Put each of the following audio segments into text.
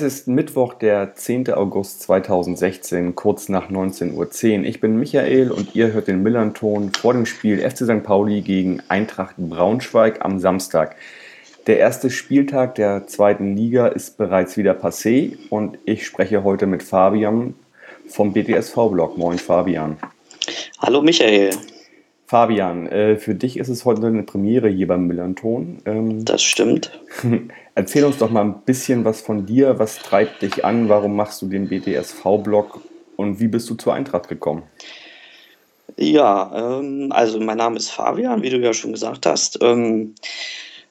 Es ist Mittwoch, der 10. August 2016, kurz nach 19.10 Uhr. Ich bin Michael und ihr hört den Millern-Ton vor dem Spiel FC St. Pauli gegen Eintracht Braunschweig am Samstag. Der erste Spieltag der zweiten Liga ist bereits wieder passé und ich spreche heute mit Fabian vom BTSV-Blog. Moin Fabian. Hallo Michael. Fabian, äh, für dich ist es heute eine Premiere hier beim Millanton. Ähm, das stimmt. Erzähl uns doch mal ein bisschen was von dir. Was treibt dich an? Warum machst du den BTSV-Blog und wie bist du zur Eintracht gekommen? Ja, ähm, also mein Name ist Fabian, wie du ja schon gesagt hast. Ähm,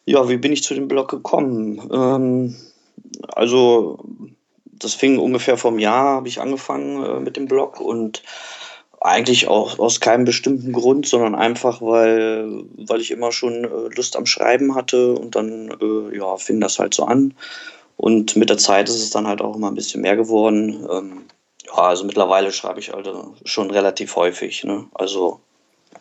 ja, wie bin ich zu dem Blog gekommen? Ähm, also, das fing ungefähr vom Jahr, habe ich angefangen äh, mit dem Blog und eigentlich auch aus keinem bestimmten Grund, sondern einfach, weil, weil ich immer schon äh, Lust am Schreiben hatte und dann äh, ja, fing das halt so an. Und mit der Zeit ist es dann halt auch immer ein bisschen mehr geworden. Ähm, ja, also mittlerweile schreibe ich also schon relativ häufig. Ne? Also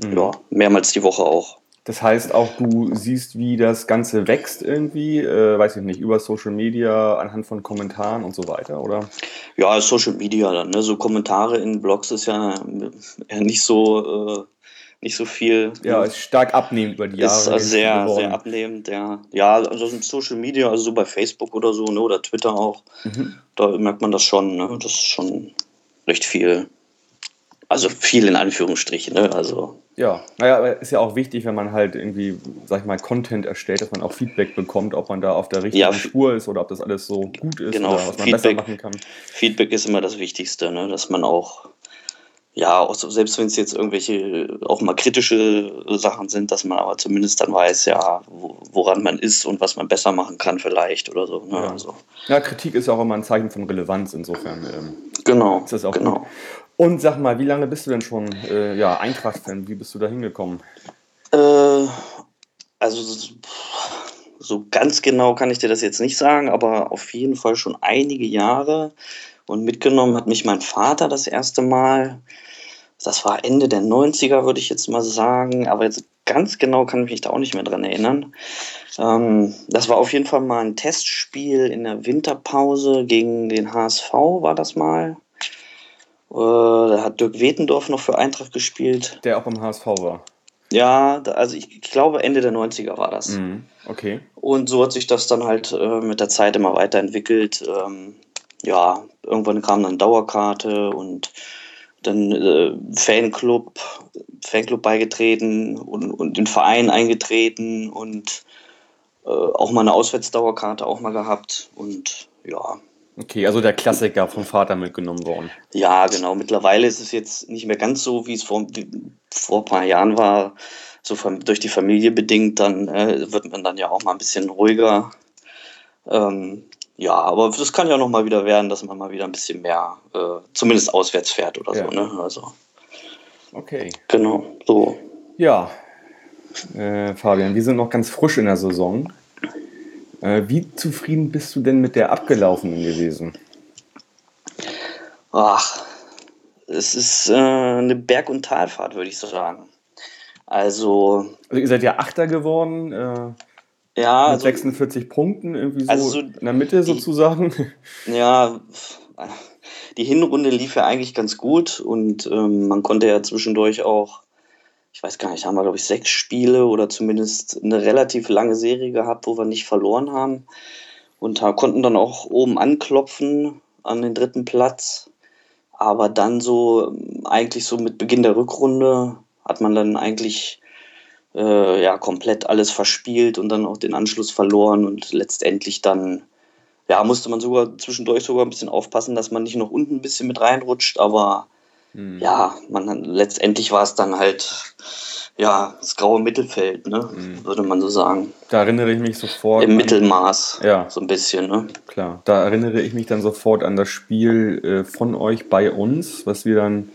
mhm. ja, mehrmals die Woche auch. Das heißt auch, du siehst, wie das Ganze wächst irgendwie, äh, weiß ich nicht, über Social Media, anhand von Kommentaren und so weiter, oder? Ja, Social Media dann, ne? So Kommentare in Blogs ist ja, ja nicht so, äh, nicht so viel. Ja, ist stark abnehmend über die Jahre. Ist also sehr, sehr abnehmend, ja. Ja, also Social Media, also so bei Facebook oder so, ne? Oder Twitter auch, mhm. da merkt man das schon, ne? Das ist schon recht viel. Also viel in Anführungsstrichen, ne? Also. Ja, naja, aber ist ja auch wichtig, wenn man halt irgendwie, sag ich mal, Content erstellt, dass man auch Feedback bekommt, ob man da auf der richtigen ja, Spur ist oder ob das alles so gut ist genau, oder was man Feedback, besser machen kann. Feedback ist immer das Wichtigste, ne? dass man auch, ja, auch so, selbst wenn es jetzt irgendwelche auch mal kritische Sachen sind, dass man aber zumindest dann weiß, ja, woran man ist und was man besser machen kann vielleicht oder so. Ne? Ja. Also. ja, Kritik ist auch immer ein Zeichen von Relevanz, insofern. Ähm, genau, ist das auch genau. Gut. Und sag mal, wie lange bist du denn schon äh, ja, Eintracht-Fan? Wie bist du da hingekommen? Äh, also so ganz genau kann ich dir das jetzt nicht sagen, aber auf jeden Fall schon einige Jahre. Und mitgenommen hat mich mein Vater das erste Mal. Das war Ende der 90er, würde ich jetzt mal sagen. Aber jetzt ganz genau kann ich mich da auch nicht mehr dran erinnern. Ähm, das war auf jeden Fall mal ein Testspiel in der Winterpause gegen den HSV, war das mal. Äh, da hat Dirk Wetendorf noch für Eintracht gespielt. Der auch beim HSV war. Ja, also ich, ich glaube Ende der 90er war das. Mhm, okay. Und so hat sich das dann halt äh, mit der Zeit immer weiterentwickelt. Ähm, ja, irgendwann kam dann Dauerkarte und dann äh, Fanclub, Fanclub beigetreten und, und den Verein eingetreten und äh, auch mal eine Auswärtsdauerkarte auch mal gehabt und ja, Okay, also der Klassiker vom Vater mitgenommen worden. Ja, genau. Mittlerweile ist es jetzt nicht mehr ganz so, wie es vor, wie, vor ein paar Jahren war. So von, durch die Familie bedingt, dann äh, wird man dann ja auch mal ein bisschen ruhiger. Ähm, ja, aber das kann ja noch mal wieder werden, dass man mal wieder ein bisschen mehr, äh, zumindest auswärts fährt oder ja. so. Ne? Also, okay. Genau, so. Ja, äh, Fabian, wir sind noch ganz frisch in der Saison. Äh, wie zufrieden bist du denn mit der abgelaufenen gewesen? Ach, es ist äh, eine Berg- und Talfahrt, würde ich so sagen. Also, also. ihr seid ja Achter geworden. Äh, ja. Mit also, 46 Punkten, irgendwie so, also so in der Mitte die, sozusagen. Ja, die Hinrunde lief ja eigentlich ganz gut und ähm, man konnte ja zwischendurch auch ich weiß gar nicht, haben wir, glaube ich, sechs Spiele oder zumindest eine relativ lange Serie gehabt, wo wir nicht verloren haben. Und konnten dann auch oben anklopfen an den dritten Platz. Aber dann so, eigentlich so mit Beginn der Rückrunde hat man dann eigentlich äh, ja komplett alles verspielt und dann auch den Anschluss verloren und letztendlich dann ja musste man sogar zwischendurch sogar ein bisschen aufpassen, dass man nicht noch unten ein bisschen mit reinrutscht, aber Mhm. Ja, man, letztendlich war es dann halt ja, das graue Mittelfeld, ne? Mhm. würde man so sagen. Da erinnere ich mich sofort. Im an, Mittelmaß, ja. so ein bisschen. Ne? Klar, da erinnere ich mich dann sofort an das Spiel äh, von euch bei uns, was wir dann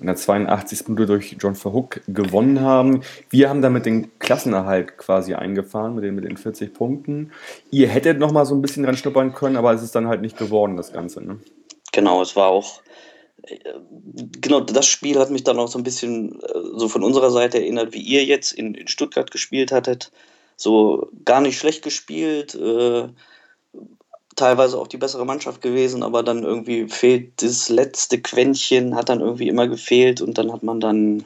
in der 82. Minute durch John Verhook gewonnen haben. Wir haben damit den Klassenerhalt quasi eingefahren mit den, mit den 40 Punkten. Ihr hättet noch mal so ein bisschen dran schnuppern können, aber es ist dann halt nicht geworden, das Ganze. Ne? genau, es war auch genau, das Spiel hat mich dann auch so ein bisschen äh, so von unserer Seite erinnert, wie ihr jetzt in, in Stuttgart gespielt hattet. So gar nicht schlecht gespielt, äh, teilweise auch die bessere Mannschaft gewesen, aber dann irgendwie fehlt das letzte Quäntchen, hat dann irgendwie immer gefehlt und dann hat man dann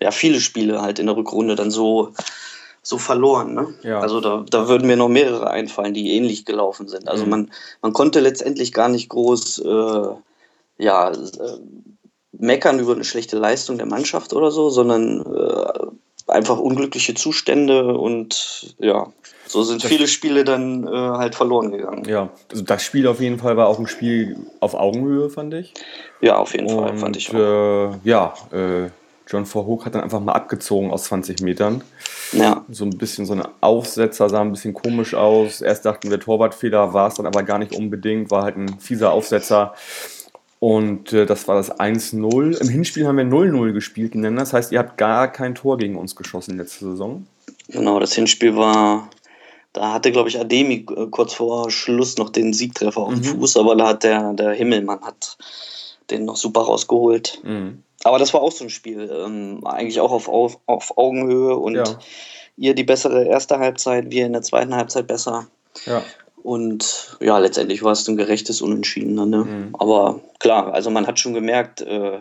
ja viele Spiele halt in der Rückrunde dann so so verloren. Ne? Ja. Also da, da würden mir noch mehrere einfallen, die ähnlich gelaufen sind. Also Mhm. man, man konnte letztendlich gar nicht groß äh, ja, äh, meckern über eine schlechte Leistung der Mannschaft oder so, sondern äh, einfach unglückliche Zustände und ja, so sind viele Spiele dann äh, halt verloren gegangen. Ja, also das Spiel auf jeden Fall war auch ein Spiel auf Augenhöhe, fand ich. Ja, auf jeden Fall, fand ich auch. Äh, ja, äh, John Verhoek hat dann einfach mal abgezogen aus 20 Metern. Ja, So ein bisschen so ein Aufsetzer, sah ein bisschen komisch aus. Erst dachten wir Torwartfehler, war es dann aber gar nicht unbedingt, war halt ein fieser Aufsetzer. Und äh, das war das 1-0. Im Hinspiel haben wir 0-0 gespielt gegeneinander. Das heißt, ihr habt gar kein Tor gegen uns geschossen letzte Saison. genau, das Hinspiel war, da hatte, glaube ich, Ademi äh, kurz vor Schluss noch den Siegtreffer auf dem Mhm. Fuß, aber da hat der, der Himmelmann hat den noch super rausgeholt. Mhm. Aber das war auch so ein Spiel, ähm, eigentlich auch auf, auf, auf Augenhöhe und Ja. ihr die bessere erste Halbzeit, wir in der zweiten Halbzeit besser. Ja. Und ja, letztendlich war es ein gerechtes Unentschieden. dann, Ne? Mhm. Aber klar, also man hat schon gemerkt, äh,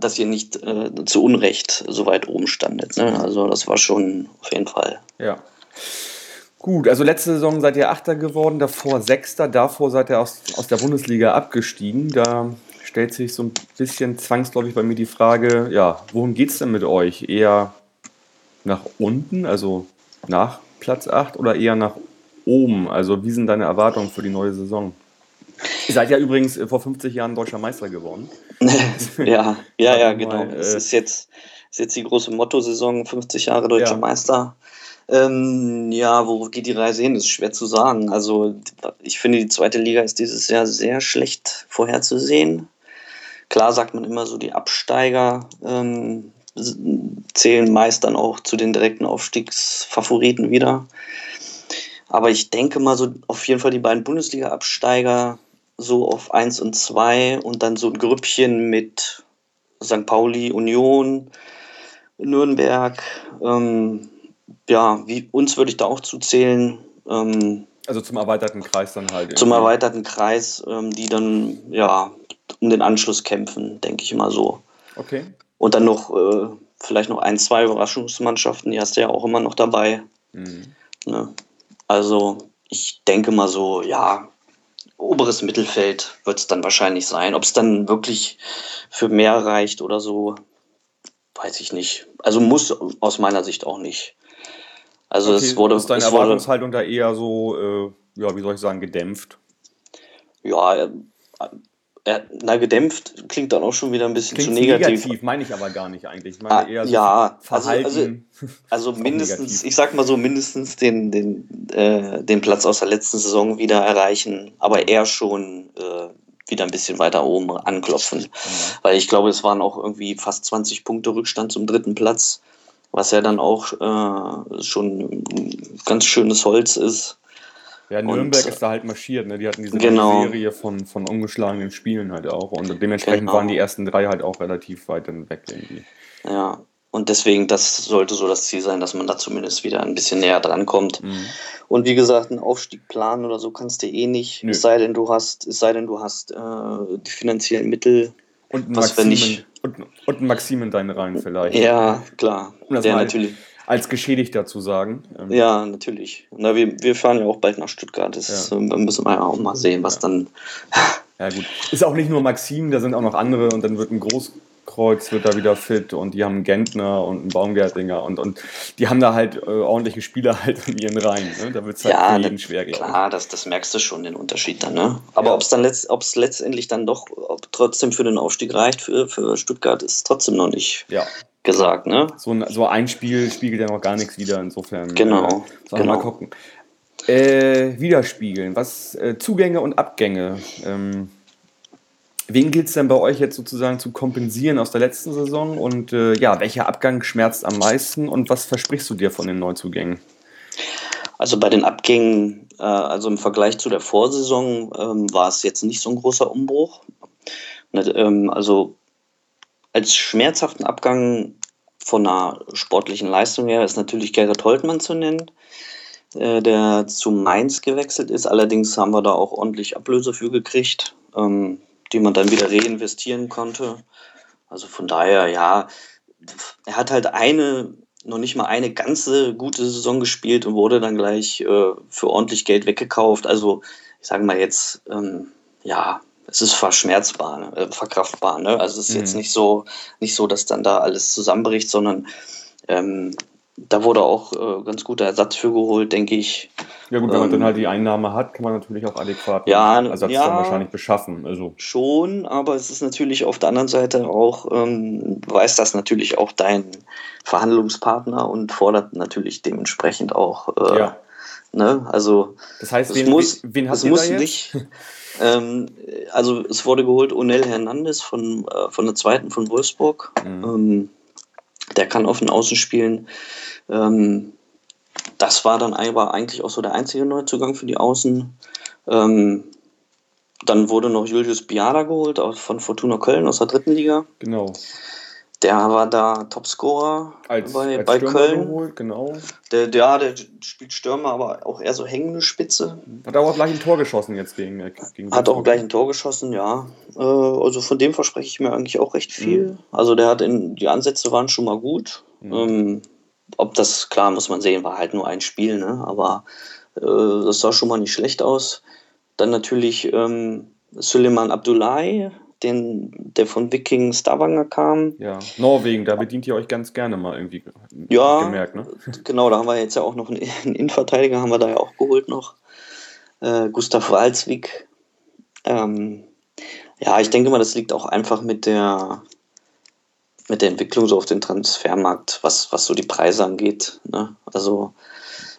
dass ihr nicht äh, zu Unrecht so weit oben standet. Ne? Also das war schon auf jeden Fall. Ja. Gut, also letzte Saison seid ihr Achter geworden, davor Sechster, davor seid ihr aus, aus der Bundesliga abgestiegen. Da stellt sich so ein bisschen zwangsläufig bei mir die Frage, ja, wohin geht's denn mit euch? Eher nach unten, also nach Platz 8 oder eher nach oben? Also wie sind deine Erwartungen für die neue Saison? Ihr seid ja übrigens äh, vor 50 Jahren deutscher Meister geworden. ja, ja, ja, genau. mal, es äh, ist jetzt, ist jetzt die große Motto-Saison, 50 Jahre deutscher Ja. Meister. Ähm, ja, wo geht die Reise hin? Ist schwer zu sagen. Also, ich finde, die zweite Liga ist dieses Jahr sehr schlecht vorherzusehen. Klar sagt man immer so, die Absteiger ähm, zählen meist dann auch zu den direkten Aufstiegsfavoriten wieder. Aber ich denke mal so auf jeden Fall die beiden Bundesliga-Absteiger so auf 1 und 2 und dann so ein Grüppchen mit St. Pauli, Union, Nürnberg. Ähm, ja, wie, uns würde ich da auch zuzählen. Ähm, Also zum erweiterten Kreis dann halt. zum irgendwie. erweiterten Kreis, ähm, die dann ja um den Anschluss kämpfen, denke ich mal so. Okay. Und dann noch äh, vielleicht noch ein, zwei Überraschungsmannschaften, die hast du ja auch immer noch dabei. Mhm. Ne? Also ich denke mal so, ja, oberes Mittelfeld wird es dann wahrscheinlich sein. Ob es dann wirklich für mehr reicht oder so, weiß ich nicht. Also muss aus meiner Sicht auch nicht. Also okay, es wurde, ist deine Erwartungshaltung da eher so, äh, ja, wie soll ich sagen, gedämpft? ja, äh, na gedämpft klingt dann auch schon wieder ein bisschen Klingt zu negativ. meine ich aber gar nicht eigentlich. Ich meine Ah, eher so ja, also- Verhalten. Also auch mindestens, negativ. ich sag mal so, mindestens den, den, äh, den Platz aus der letzten Saison wieder erreichen, aber eher schon äh, wieder ein bisschen weiter oben anklopfen. Weil ich glaube, es waren auch irgendwie fast 20 Punkte Rückstand zum dritten Platz, was ja dann auch äh, schon ganz schönes Holz ist. Ja, und- Nürnberg ist da halt marschiert. Ne? Die hatten diese Genau. Serie von, von ungeschlagenen Spielen halt auch. Und dementsprechend Genau. waren die ersten drei halt auch relativ weit dann weg irgendwie. Ja. Und deswegen, das sollte so das Ziel sein, dass man da zumindest wieder ein bisschen näher dran kommt. Mhm. Und wie gesagt, einen Aufstieg planen oder so kannst du eh nicht. Nö. Es sei denn, du hast, es sei denn, du hast äh, die finanziellen Mittel. Und ein Was, wenn Maxim, ich- in, und, und ein Maxim in deinen Reihen vielleicht. Ja, klar. Um das Der mal- natürlich. Als Geschädigter zu sagen. Ähm, Ja, natürlich. Na, wir, wir fahren ja auch bald nach Stuttgart. Das Ja. äh, müssen wir ja auch mal sehen, was Ja. dann. Ja gut. Ist auch nicht nur Maxim, da sind auch noch andere und dann wird ein Großkreuz wird da wieder fit und die haben einen Gentner und einen Baumgärtlinger und, und die haben da halt äh, ordentliche Spieler halt in ihren Reihen. Ne? Da wird es halt Ja, für jeden das- schwer, glaube ich. Klar, das, das merkst du schon, den Unterschied dann, ne? Aber Ja. ob es dann letzt, ob's letztendlich dann doch trotzdem für den Aufstieg reicht für, für Stuttgart, ist trotzdem noch nicht Ja, gesagt, ne? so ein, so ein Spiel spiegelt ja noch gar nichts wieder, insofern. Genau, Äh, genau. mal gucken. Äh, widerspiegeln, was äh, Zugänge und Abgänge. Ähm, wen gilt es denn bei euch jetzt sozusagen zu kompensieren aus der letzten Saison und äh, ja, welcher Abgang schmerzt am meisten und was versprichst du dir von den Neuzugängen? Also bei den Abgängen äh, also im Vergleich zu der Vorsaison ähm, war es jetzt nicht so ein großer Umbruch. Ähm, also als schmerzhaften Abgang von einer sportlichen Leistung her ist natürlich Gerrit Holtmann zu nennen, äh, der zu Mainz gewechselt ist. Allerdings haben wir da auch ordentlich Ablöse für gekriegt, ähm, die man dann wieder reinvestieren konnte. Also von daher, ja, er hat halt eine, noch nicht mal eine ganze gute Saison gespielt und wurde dann gleich äh, für ordentlich Geld weggekauft. Also ich sage mal jetzt, ähm, ja, es ist verschmerzbar, ne? äh, verkraftbar. Ne? Also es ist mhm. jetzt nicht so, nicht so, dass dann da alles zusammenbricht, sondern ähm, da wurde auch äh, ganz guter Ersatz für geholt, denke ich. Ja gut, wenn man dann ähm, halt die Einnahme hat, kann man natürlich auch adäquat ja, Ersatz ja, dann wahrscheinlich beschaffen. Also. Schon, aber es ist natürlich auf der anderen Seite auch, ähm, weiß das natürlich auch dein Verhandlungspartner und fordert natürlich dementsprechend auch. Äh, ja. Ne? Also das heißt, wen, muss, wen hast du muss da jetzt? nicht. Ähm, also es wurde geholt Onel Hernandez von, äh, von der zweiten von Wolfsburg. Mhm. Der kann auf den Außen spielen. Ähm, das war dann aber eigentlich auch so der einzige Neuzugang für die Außen. Ähm, dann wurde noch Julius Biada geholt von Fortuna Köln aus der dritten Liga. Genau. Der war da Topscorer als, bei, als bei Köln. Geholt, genau. Der, der, der spielt Stürmer, aber auch eher so hängende Spitze. Hat auch gleich ein Tor geschossen jetzt gegen. Äh, gegen hat auch gleich ein Tor geschossen, ja. Äh, also von dem verspreche ich mir eigentlich auch recht viel. Mhm. Also der hat in, die Ansätze waren schon mal gut. Mhm. Ähm, ob das, klar, muss man sehen, war halt nur ein Spiel, ne? Aber äh, das sah schon mal nicht schlecht aus. Dann natürlich ähm, Suleiman Abdullahi, den, der von Viking Stavanger kam. Ja, Norwegen, da bedient ihr euch ganz gerne mal irgendwie. Ja, gemerkt, ne? genau, da haben wir jetzt ja auch noch einen, Innenverteidiger, haben wir da ja auch geholt noch. Äh, Gustav Walzwig. Ähm, ja, ich denke mal, das liegt auch einfach mit der, mit der Entwicklung so auf dem Transfermarkt, was, was so die Preise angeht. Ne? Also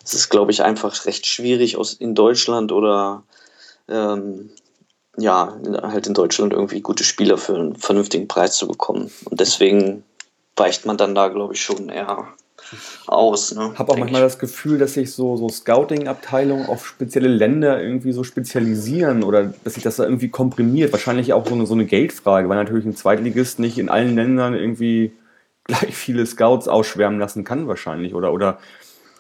es ist, glaube ich, einfach recht schwierig aus, in Deutschland oder ähm, ja, halt in Deutschland irgendwie gute Spieler für einen vernünftigen Preis zu bekommen. Und deswegen weicht man dann da, glaube ich, schon eher aus. Ne, habe auch manchmal ich. das Gefühl, dass sich so, so Scouting-Abteilungen auf spezielle Länder irgendwie so spezialisieren oder dass sich das da irgendwie komprimiert. Wahrscheinlich auch so eine, so eine Geldfrage, weil natürlich ein Zweitligist nicht in allen Ländern irgendwie gleich viele Scouts ausschwärmen lassen kann, wahrscheinlich. Oder, oder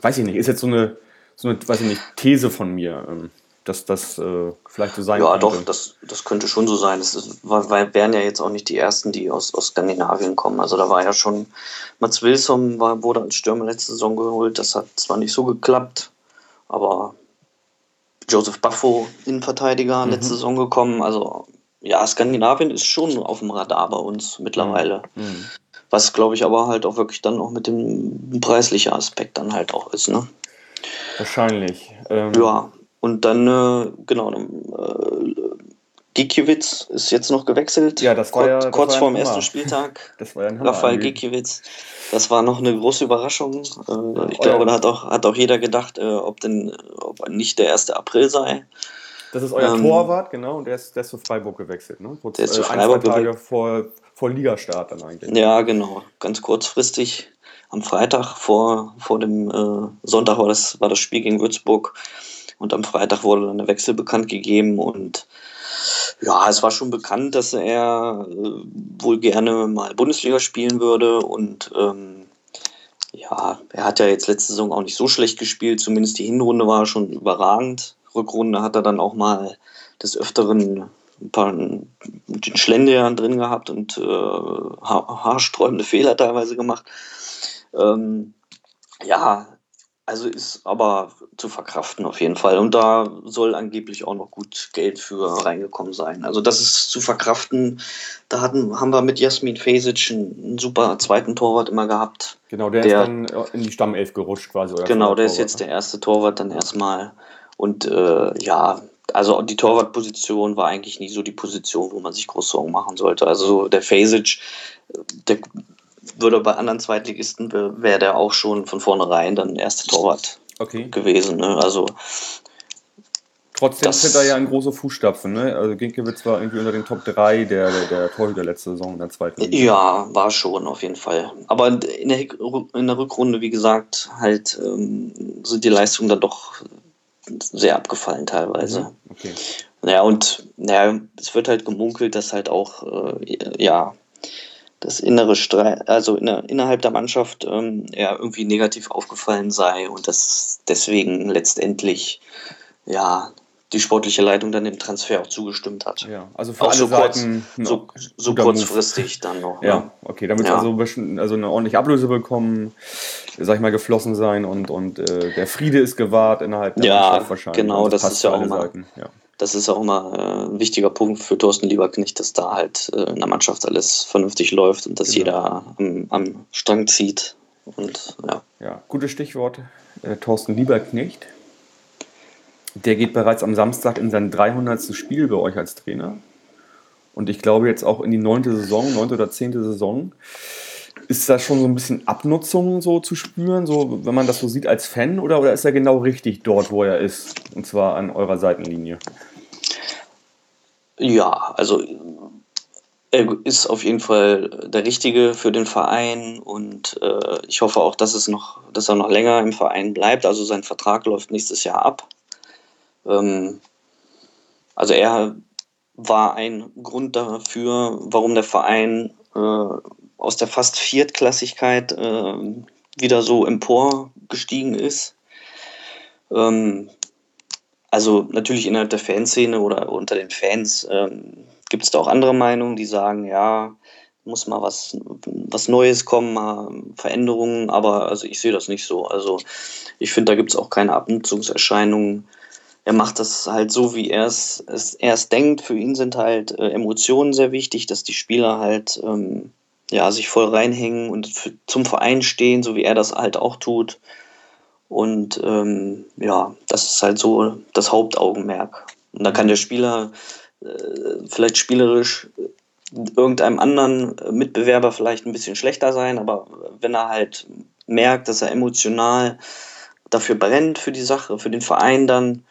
weiß ich nicht, ist jetzt so eine, so eine weiß ich nicht, These von mir. Dass das äh, vielleicht so sein ja, könnte. Ja, doch, das, das könnte schon so sein. Ist, weil, wären ja jetzt auch nicht die ersten, die aus, aus Skandinavien kommen. Also da war ja schon, Mats Wilson war, wurde als Stürmer letzte Saison geholt. Das hat zwar nicht so geklappt, aber Joseph Buffo, Innenverteidiger, mhm. letzte Saison gekommen. Also ja, Skandinavien ist schon auf dem Radar bei uns mittlerweile. Mhm. mhm. Was, glaube ich, aber halt auch wirklich dann auch mit dem preislichen Aspekt dann halt auch ist, ne? Wahrscheinlich. Ähm, ja, und dann, äh, genau, äh, Gikiewicz ist jetzt noch gewechselt. Ja, das war ja, das kurz vor dem ersten Spieltag. Das war ja ein Raphael Gikiewicz. Das war noch eine große Überraschung. Äh, ich glaube, da hat auch, hat auch jeder gedacht, äh, ob denn ob nicht der 1. April sei. Das ist euer ähm, Torwart, genau, und der ist, der ist zu Freiburg gewechselt, ne? Kurz, der ist zu äh, Freiburg ein, Tage vor, vor Ligastart dann eigentlich. Ja, genau. Ganz kurzfristig. Am Freitag vor, vor dem äh, Sonntag war das, war das Spiel gegen Würzburg. Und am Freitag wurde dann der Wechsel bekannt gegeben und ja, es war schon bekannt, dass er äh, wohl gerne mal Bundesliga spielen würde und ähm, ja, er hat ja jetzt letzte Saison auch nicht so schlecht gespielt, zumindest die Hinrunde war schon überragend. Rückrunde hat er dann auch mal des Öfteren ein paar den Schlendrian drin gehabt und äh, haarsträubende Fehler teilweise gemacht. Ähm, ja, also ist aber zu verkraften auf jeden Fall. Und da soll angeblich auch noch gut Geld für reingekommen sein. Also das ist zu verkraften. Da hatten, haben wir mit Jasmin Fesic einen, super zweiten Torwart immer gehabt. Genau, der, der, ist dann in die Stammelf gerutscht quasi. genau, der ist jetzt der erste Torwart dann erstmal. Und äh, ja, also die Torwartposition war eigentlich nie so die Position, wo man sich groß Sorgen machen sollte. Also der Fasic, der würde bei anderen Zweitligisten wäre der auch schon von vornherein dann erste Torwart okay. gewesen. Ne? Also Trotzdem das, tritt er ja in große Fußstapfen. Ne? Also Ginkiewicz war irgendwie unter den Top 3 der, der, der Torhüter letzte Saison in der zweiten Liga. Ja, war schon auf jeden Fall. Aber in der, in der Rückrunde, wie gesagt, halt ähm, sind die Leistungen dann doch sehr abgefallen teilweise. Mhm. Okay. Naja, und naja, es wird halt gemunkelt, dass halt auch, äh, ja, das innere Streit, also in innerhalb der Mannschaft ähm, ja, irgendwie negativ aufgefallen sei und dass deswegen letztendlich ja die sportliche Leitung dann dem Transfer auch zugestimmt hat. Ja, also für auch alle so kurz, Seiten ein so, so kurzfristig dann noch. ne? Ja, okay, damit Ja. also, ein bisschen- also eine ordentliche Ablöse bekommen, sag ich mal, geflossen sein und, und äh, der Friede ist gewahrt innerhalb der Ja, Mannschaft wahrscheinlich. genau, Und das passt ist ja auch immer- Seiten. Ja. Das ist auch immer äh, ein wichtiger Punkt für Thorsten Lieberknecht, dass da halt äh, in der Mannschaft alles vernünftig läuft und dass Genau. jeder am, am Strang zieht. Und ja. Ja, gutes Stichwort. Äh, Thorsten Lieberknecht. Der geht bereits am Samstag in sein 300. Spiel bei euch als Trainer. Und ich glaube jetzt auch in die neunte Saison, neunte oder zehnte Saison. Ist da schon so ein bisschen Abnutzung so zu spüren, so wenn man das so sieht als Fan, oder, oder ist er genau richtig dort, wo er ist? Und zwar an eurer Seitenlinie. Ja, also er ist auf jeden Fall der Richtige für den Verein und äh, ich hoffe auch, dass es noch, dass er noch länger im Verein bleibt. Also sein Vertrag läuft nächstes Jahr ab. Ähm, also er war ein Grund dafür, warum der Verein äh, aus der fast Viertklassigkeit äh, wieder so emporgestiegen ist. Ähm, also natürlich innerhalb der Fanszene oder unter den Fans ähm, gibt es da auch andere Meinungen, die sagen, ja, muss mal was, was Neues kommen, mal Veränderungen, aber also ich sehe das nicht so. Also ich finde, da gibt es auch keine Abnutzungserscheinungen. Er macht das halt so, wie er es er es denkt. Für ihn sind halt äh, Emotionen sehr wichtig, dass die Spieler halt ähm, ja, sich voll reinhängen und für, zum Verein stehen, so wie er das halt auch tut. Und ähm, ja, das ist halt so das Hauptaugenmerk. Und da kann der Spieler äh, vielleicht spielerisch irgendeinem anderen Mitbewerber vielleicht ein bisschen schlechter sein, aber wenn er halt merkt, dass er emotional dafür brennt, für die Sache, für den Verein dann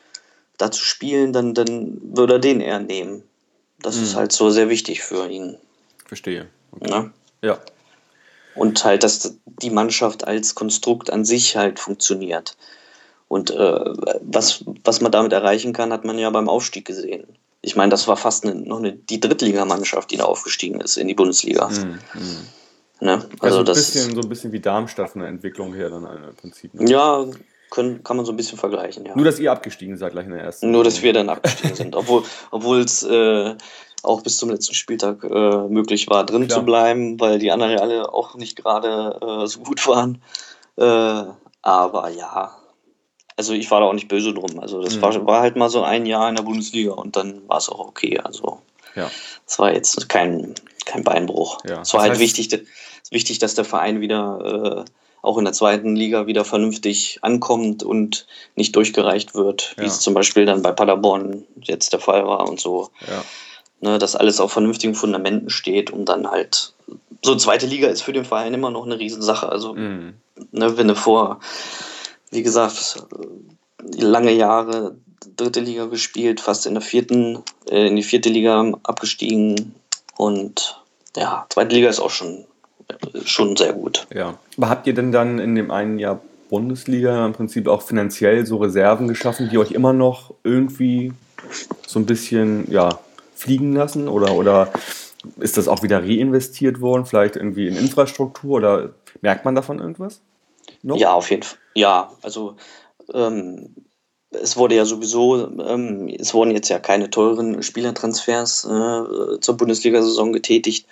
da zu spielen, dann, dann würde er den eher nehmen. Das ist Mhm. halt so sehr wichtig für ihn. Verstehe. Okay. Ne? Ja. Und halt, dass die Mannschaft als Konstrukt an sich halt funktioniert. Und äh, was, was man damit erreichen kann, hat man ja beim Aufstieg gesehen. Ich meine, das war fast eine, noch eine, die Drittligamannschaft, die da aufgestiegen ist in die Bundesliga. Mhm. Mhm. Ne? Also, Also ein das bisschen, so ein bisschen wie Darmstadt von der Entwicklung her dann äh, im Prinzip. Ne? ja, können, kann man so ein bisschen vergleichen, ja. Nur, dass ihr abgestiegen seid gleich in der ersten. Nur, dass wir dann abgestiegen sind. Obwohl es äh, auch bis zum letzten Spieltag äh, möglich war, drin Klar. zu bleiben, weil die anderen ja alle auch nicht gerade äh, so gut waren. Äh, aber ja, also ich war da auch nicht böse drum. Also das Mhm. war, war halt mal so ein Jahr in der Bundesliga und dann war es auch okay. Also Ja. es war jetzt kein, kein Beinbruch. Ja, Es war das halt wichtig, wichtig, dass der Verein wieder äh, auch in der zweiten Liga wieder vernünftig ankommt und nicht durchgereicht wird, wie Ja. es zum Beispiel dann bei Paderborn jetzt der Fall war und so. Ja. Ne, dass alles auf vernünftigen Fundamenten steht und dann halt so zweite Liga ist für den Verein immer noch eine Riesensache. Also Mhm. ne, wenn du vor, wie gesagt, lange Jahre dritte Liga gespielt, fast in der vierten, äh, in die vierte Liga abgestiegen und ja, zweite Liga ist auch schon, schon sehr gut. Ja. Aber habt ihr denn dann in dem einen Jahr Bundesliga im Prinzip auch finanziell so Reserven geschaffen, die euch immer noch irgendwie so ein bisschen ja, fliegen lassen? Oder, oder ist das auch wieder reinvestiert worden, vielleicht irgendwie in Infrastruktur oder merkt man davon irgendwas? Noch? Ja, auf jeden Fall. Ja, also ähm, es wurde ja sowieso, ähm, es wurden jetzt ja keine teuren Spielertransfers äh, zur Bundesliga-Saison getätigt,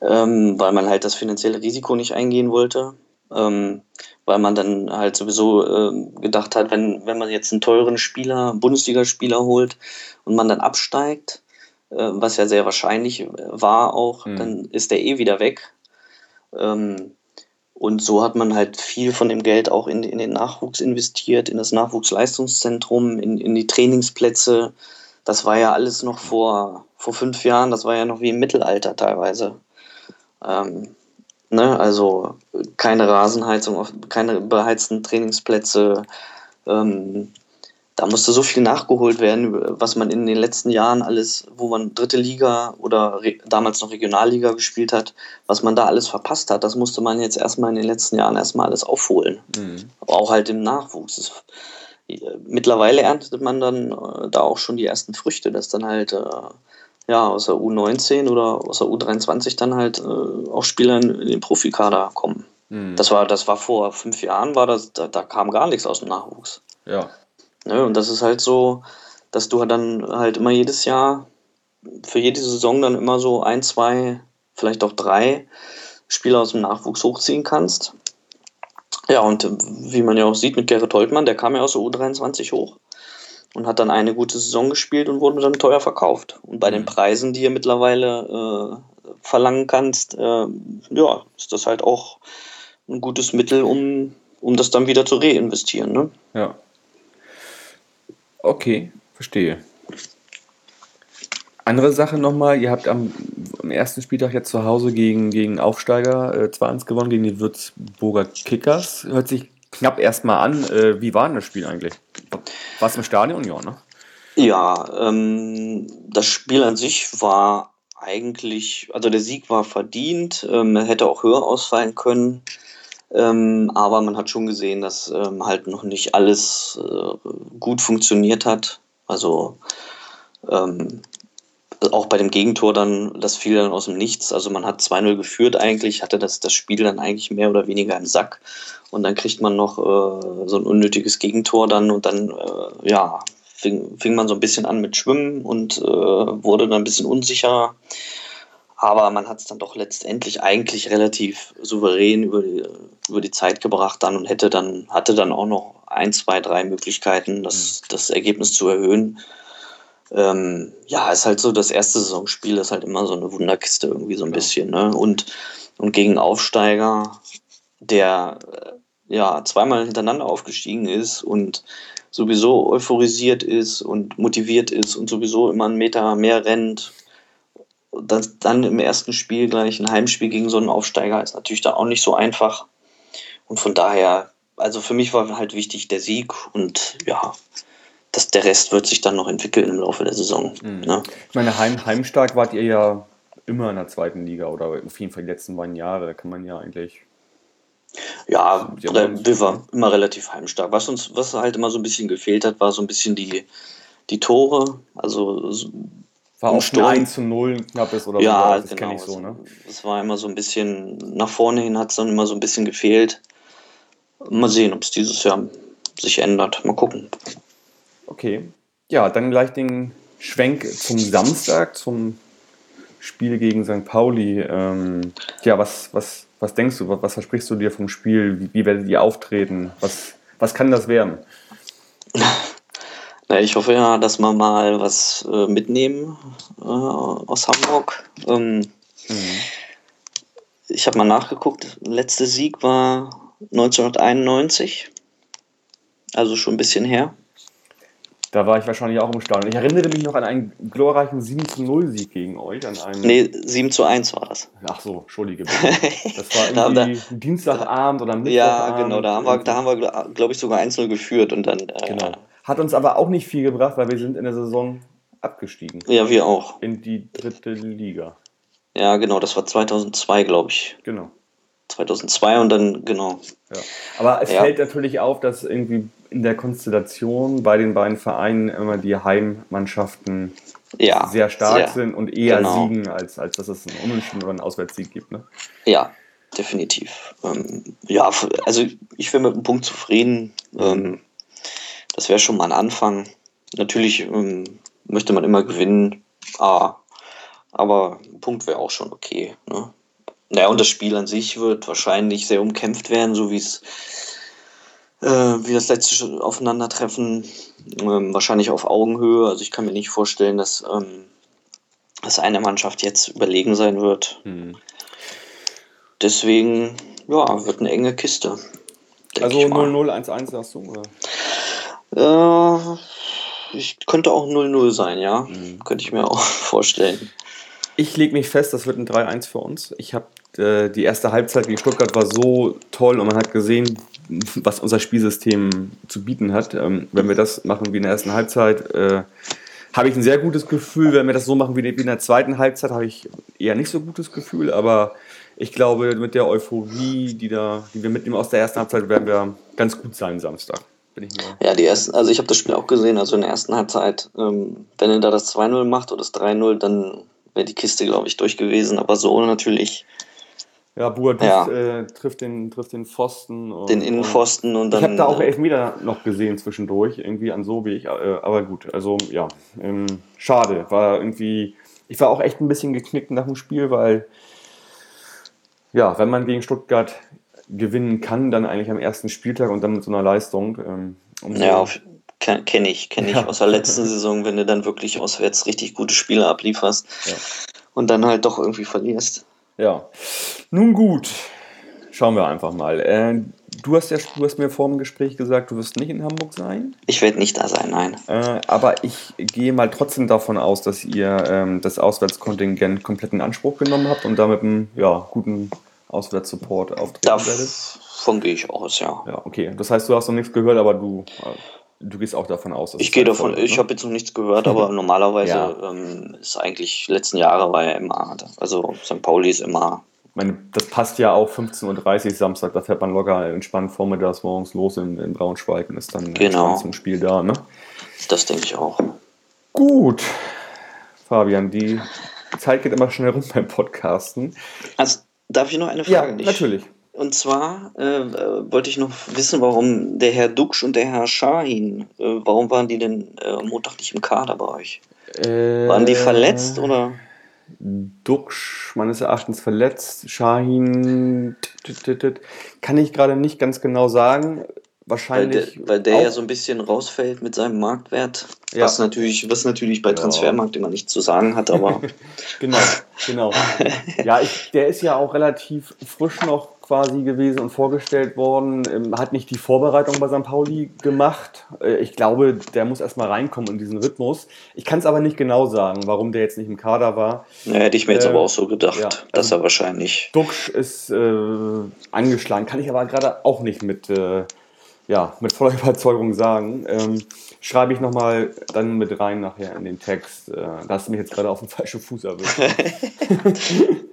ähm, weil man halt das finanzielle Risiko nicht eingehen wollte. Ähm, weil man dann halt sowieso ähm, gedacht hat, wenn, wenn man jetzt einen teuren Spieler, Bundesligaspieler holt und man dann absteigt, äh, was ja sehr wahrscheinlich war auch, Mhm. dann ist der eh wieder weg. Ähm, und so hat man halt viel von dem Geld auch in, in den Nachwuchs investiert, in das Nachwuchsleistungszentrum, in, in die Trainingsplätze. Das war ja alles noch vor, vor fünf Jahren, das war ja noch wie im Mittelalter teilweise. Ähm, ne? Also keine Rasenheizung, keine beheizten Trainingsplätze. Ähm, da musste so viel nachgeholt werden, was man in den letzten Jahren alles, wo man dritte Liga oder damals noch Regionalliga gespielt hat, was man da alles verpasst hat, das musste man jetzt erstmal in den letzten Jahren erstmal alles aufholen. Mhm. Aber auch halt im Nachwuchs. Mittlerweile erntet man dann äh, da auch schon die ersten Früchte, dass dann halt äh, ja, aus der U19 oder aus der U23 dann halt äh, auch Spieler in, den Profikader kommen. Mhm. Das war, das war vor fünf Jahren, war das, da, da kam gar nichts aus dem Nachwuchs. Ja. Ne, und das ist halt so, dass du dann halt immer jedes Jahr, für jede Saison dann immer so ein, zwei, vielleicht auch drei Spieler aus dem Nachwuchs hochziehen kannst. Ja, und wie man ja auch sieht mit Gerrit Holtmann, der kam ja aus der U23 hoch und hat dann eine gute Saison gespielt und wurde dann teuer verkauft. Und bei den mhm. Preisen, die ihr mittlerweile äh, verlangen kannst, äh, ja, ist das halt auch ein gutes Mittel, um, um das dann wieder zu reinvestieren. Ne? Ja. Okay, verstehe. Andere Sache nochmal, ihr habt am, am, ersten Spieltag jetzt zu Hause gegen, gegen Aufsteiger äh, 2-1 gewonnen, gegen die Würzburger Kickers. Hört sich knapp erstmal an. Äh, wie war denn das Spiel eigentlich? War es im Stadion? Ja, ne? Ja, ähm, das Spiel an sich war eigentlich, also der Sieg war verdient, ähm, hätte auch höher ausfallen können. Ähm, aber man hat schon gesehen, dass ähm, halt noch nicht alles äh, gut funktioniert hat. Also ähm, auch bei dem Gegentor dann, das fiel dann aus dem Nichts. Also man hat 2-0 geführt eigentlich, hatte das, das Spiel dann eigentlich mehr oder weniger im Sack. Und dann kriegt man noch äh, so ein unnötiges Gegentor dann und dann, äh, ja, fing, fing man so ein bisschen an mit Schwimmen und äh, wurde dann ein bisschen unsicher. Aber man hat es dann doch letztendlich eigentlich relativ souverän über die, über die Zeit gebracht dann und hätte dann, hatte dann auch noch ein, zwei, drei Möglichkeiten, das, mhm. das Ergebnis zu erhöhen. Ähm, ja, ist halt so, das erste Saisonspiel ist halt immer so eine Wunderkiste irgendwie so ein ja. bisschen. Ne? Und, und gegen Aufsteiger, der äh, ja zweimal hintereinander aufgestiegen ist und sowieso euphorisiert ist und motiviert ist und sowieso immer einen Meter mehr rennt. Das, dann im ersten Spiel gleich ein Heimspiel gegen so einen Aufsteiger ist natürlich da auch nicht so einfach. Und von daher, also für mich war halt wichtig der Sieg und ja, das, der Rest wird sich dann noch entwickeln im Laufe der Saison. Mhm. Ne? Ich meine, heim, heimstark wart ihr ja immer in der zweiten Liga oder auf jeden Fall die letzten beiden Jahre. Da kann man ja eigentlich. Ja, wir waren immer relativ heimstark. Was uns, was halt immer so ein bisschen gefehlt hat, war so ein bisschen die, die Tore. Also war auch Sturm. 1 zu 0 knappes oder ja, so. Das genau. kenne ich so, ne? Es war immer so ein bisschen, nach vorne hin hat es dann immer so ein bisschen gefehlt. Mal sehen, ob es dieses Jahr sich ändert. Mal gucken. Okay. Ja, dann gleich den Schwenk zum Samstag, zum Spiel gegen St. Pauli. Ähm, ja, was, was, was denkst du, was, versprichst du dir vom Spiel? Wie, wie werdet ihr auftreten? Was, was kann das werden? Na, ich hoffe ja, dass wir mal was äh, mitnehmen äh, aus Hamburg. Ähm, mhm. Ich habe mal nachgeguckt, letzte Sieg war 1991, also schon ein bisschen her. Da war ich wahrscheinlich auch im Stadion. Ich erinnere mich noch an einen glorreichen 7 zu 0 Sieg gegen euch. An einen nee, 7 zu 1 war das. Ach so, Entschuldige bitte. Das war irgendwie da, Dienstagabend oder Mittwochabend. Ja, genau, da haben wir, da haben wir glaube ich, sogar 1-0 geführt und dann. Äh, genau. Hat uns aber auch nicht viel gebracht, weil wir sind in der Saison abgestiegen. Ja, wir auch. In die dritte Liga. Ja, genau, das war 2002, glaube ich. Genau. 2002 und dann, genau. Ja. Aber es ja. fällt natürlich auf, dass irgendwie in der Konstellation bei den beiden Vereinen immer die Heimmannschaften ja, sehr stark sehr, sind und eher genau. siegen, als, als dass es einen Unentschieden oder einen Auswärtssieg gibt. Ne? Ja, definitiv. Ähm, ja, also ich wäre mit einem Punkt zufrieden. Ähm, das wäre schon mal ein Anfang. Natürlich ähm, möchte man immer gewinnen, ah, aber ein Punkt wäre auch schon okay. Ne? Naja, und das Spiel an sich wird wahrscheinlich sehr umkämpft werden, so wie es äh, wie das letzte Aufeinandertreffen, ähm, wahrscheinlich auf Augenhöhe. Also ich kann mir nicht vorstellen, dass, ähm, dass eine Mannschaft jetzt überlegen sein wird. Mhm. Deswegen, ja, wird eine enge Kiste. Also 0-0, 1-1 sagst du, oder? Äh, ich könnte auch 0-0 sein, ja. Mhm. Könnte ich mir auch vorstellen. Ich lege mich fest, das wird ein 3-1 für uns. Ich habe äh, die erste Halbzeit gegen Stuttgart war so toll und man hat gesehen, was unser Spielsystem zu bieten hat. Ähm, wenn wir das machen wie in der ersten Halbzeit, äh, habe ich ein sehr gutes Gefühl. Wenn wir das so machen wie in der zweiten Halbzeit, habe ich eher nicht so gutes Gefühl. Aber ich glaube, mit der Euphorie, die, da, die wir mitnehmen aus der ersten Halbzeit, werden wir ganz gut sein Samstag. Ja, die ersten, also ich habe das Spiel auch gesehen, also in der ersten Halbzeit, ähm, wenn er da das 2-0 macht oder das 3-0, dann wäre die Kiste, glaube ich, durch gewesen. Aber so natürlich. Ja, Boadus ja. äh, trifft, den, trifft den Pfosten. Und, den Innenpfosten und dann. Ich habe da auch Elfmeter noch gesehen zwischendurch, irgendwie an so wie ich. Äh, aber gut, also ja, ähm, schade. War irgendwie. Ich war auch echt ein bisschen geknickt nach dem Spiel, weil ja, wenn man gegen Stuttgart gewinnen kann, dann eigentlich am ersten Spieltag und dann mit so einer Leistung. Ähm, ja, kenne ich, kenne ich ja. aus der letzten Saison, wenn du dann wirklich auswärts richtig gute Spiele ablieferst ja. und dann halt doch irgendwie verlierst. Ja, nun gut, schauen wir einfach mal. Äh, du, hast ja, du hast mir vor dem Gespräch gesagt, du wirst nicht in Hamburg sein. Ich werde nicht da sein, nein. Äh, aber ich gehe mal trotzdem davon aus, dass ihr ähm, das Auswärtskontingent komplett in Anspruch genommen habt und damit einen ja, guten Auswärtssupport auftreten werdet? Davon gehe ich aus, ja. Ja, okay. Das heißt, du hast noch nichts gehört, aber du, du gehst auch davon aus. Dass ich gehe davon, ich ne? habe jetzt noch nichts gehört, aber normalerweise ja. ähm, ist eigentlich, letzten Jahre war ja immer, also St. Pauli ist immer. Ich meine, das passt ja auch 15.30 Uhr Samstag, da fährt man locker entspannt vormittags morgens los in, in Braunschweig und ist dann genau. zum Spiel da, ne? Das denke ich auch. Gut, Fabian, die Zeit geht immer schnell rum beim Podcasten. Also, Darf ich noch eine Frage? Ja, natürlich. Und zwar äh, wollte ich noch wissen, warum der Herr Duxch und der Herr Shahin, äh, warum waren die denn äh, Montag nicht im Kader bei euch? Äh, waren die verletzt oder? Duxch meines Erachtens verletzt, Shahin kann ich gerade nicht ganz genau sagen. Wahrscheinlich. Weil der, weil der ja so ein bisschen rausfällt mit seinem Marktwert. Ja. Was, natürlich, was natürlich bei Transfermarkt immer nicht zu sagen hat, aber. genau, genau. Ja, ich, der ist ja auch relativ frisch noch quasi gewesen und vorgestellt worden. Ähm, hat nicht die Vorbereitung bei St. Pauli gemacht. Äh, ich glaube, der muss erstmal reinkommen in diesen Rhythmus. Ich kann es aber nicht genau sagen, warum der jetzt nicht im Kader war. Ja, hätte ich mir jetzt äh, aber auch so gedacht, ja, dass also er wahrscheinlich. Duxch ist äh, angeschlagen, kann ich aber gerade auch nicht mit. Ja, mit voller Überzeugung sagen. Ähm, schreibe ich nochmal dann mit rein nachher in den Text. Äh, da hast du mich jetzt gerade auf den falschen Fuß erwischt.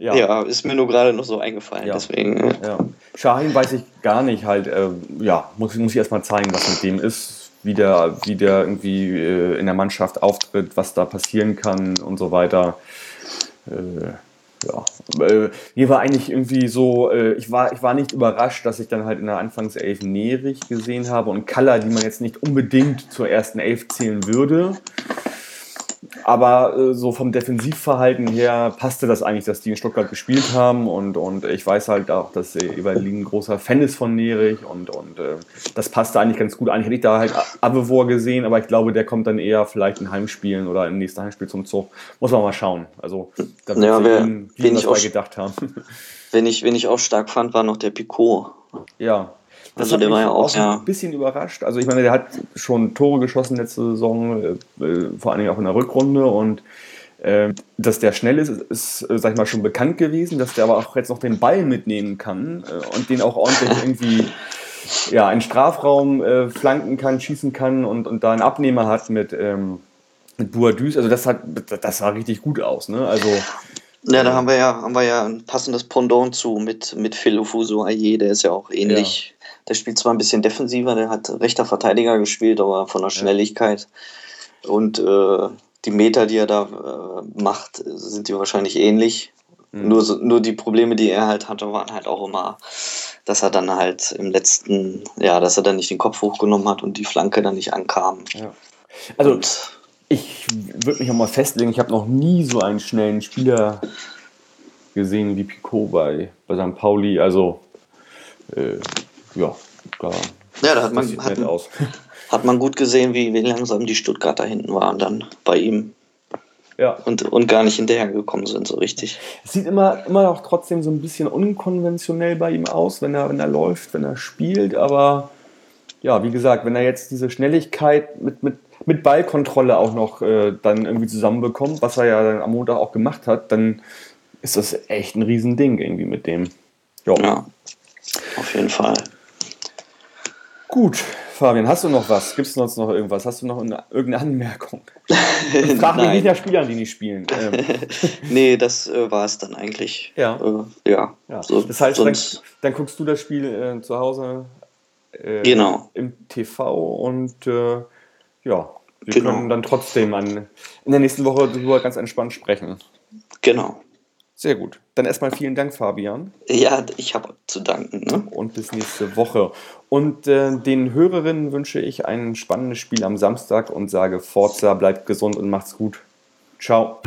ja. ja. ist mir nur gerade noch so eingefallen. Ja. Deswegen. Ja. Shahin weiß ich gar nicht halt, äh, ja, muss, muss ich erstmal zeigen, was mit dem ist, wie der, wie der irgendwie äh, in der Mannschaft auftritt, was da passieren kann und so weiter. Äh, ja, äh, mir war eigentlich irgendwie so, äh, ich, war, ich war nicht überrascht, dass ich dann halt in der Anfangself Nerich gesehen habe und Kalla, die man jetzt nicht unbedingt zur ersten Elf zählen würde. Aber äh, so vom Defensivverhalten her passte das eigentlich, dass die in Stuttgart gespielt haben und, und ich weiß halt auch, dass Evalin ein großer Fan ist von Nerich und, und äh, das passte eigentlich ganz gut. Eigentlich hätte ich da halt Abevor gesehen, aber ich glaube, der kommt dann eher vielleicht in Heimspielen oder im nächsten Heimspiel zum Zug. Muss man mal schauen. Also da wird ja, wer, ihn, wen ich auch, gedacht haben. Wen ich, wen ich auch stark fand, war noch der Picot. Ja, das also der war ja auch, auch ja. ein bisschen überrascht. Also ich meine, der hat schon Tore geschossen letzte Saison, äh, äh vor allen Dingen auch in der Rückrunde und äh, dass der schnell ist, ist, äh, sag ich mal, schon bekannt gewesen, dass der aber auch jetzt noch den Ball mitnehmen kann äh, und den auch ordentlich irgendwie ja, einen Strafraum äh, flanken kann, schießen kann und, und da einen Abnehmer hat mit, ähm, mit Boadus. Also das hat das sah richtig gut aus, ne? Also ja, da haben wir ja, haben wir ja ein passendes Pendant zu mit, mit Phil Ufuso Aye, der ist ja auch ähnlich der spielt zwar ein bisschen defensiver, der hat rechter Verteidiger gespielt, aber von der Schnelligkeit und äh, die Meter, die er da äh, macht, sind die wahrscheinlich ähnlich. Mhm. Nur, nur die Probleme, die er halt hatte, waren halt auch immer, dass er dann halt im letzten, ja, dass er dann nicht den Kopf hochgenommen hat und die Flanke dann nicht ankam. Ja. Also und, ich würde mich auch mal festlegen, ich habe noch nie so einen schnellen Spieler gesehen wie Picot bei, bei St. Pauli. Also äh, ja, da, ja, da hat man, hat, hat, man gut gesehen, wie, wie langsam die Stuttgarter hinten waren dann bei ihm. Ja. Und, und gar nicht hinterhergekommen sind, so richtig. Es sieht immer, immer noch trotzdem so ein bisschen unkonventionell bei ihm aus, wenn er, wenn er läuft, wenn er spielt, aber ja, wie gesagt, wenn er jetzt diese Schnelligkeit mit, mit, mit Ballkontrolle auch noch äh, dann irgendwie zusammenbekommt, was er ja dann am Montag auch gemacht hat, dann ist das echt ein Riesending irgendwie mit dem. Jo. Ja, auf jeden Fall. Gut, Fabian, hast du noch was? Gibt es sonst noch irgendwas? Hast du noch eine, irgendeine Anmerkung? Frag mich nicht nach Spielern, die nicht spielen. Ähm. nee, das äh, war es dann eigentlich. Ja. Äh, ja. ja. So, das heißt, dann, dann, guckst du das Spiel äh, zu Hause äh, Genau. im TV und äh, ja, wir Genau. können dann trotzdem an, in der nächsten Woche darüber ganz entspannt sprechen. Genau. Sehr gut. Dann erstmal vielen Dank, Fabian. Ja, ich habe zu danken. Ne? und bis nächste Woche. Und äh, den Hörerinnen wünsche ich ein spannendes Spiel am Samstag und sage Forza, bleibt gesund und macht's gut. Ciao.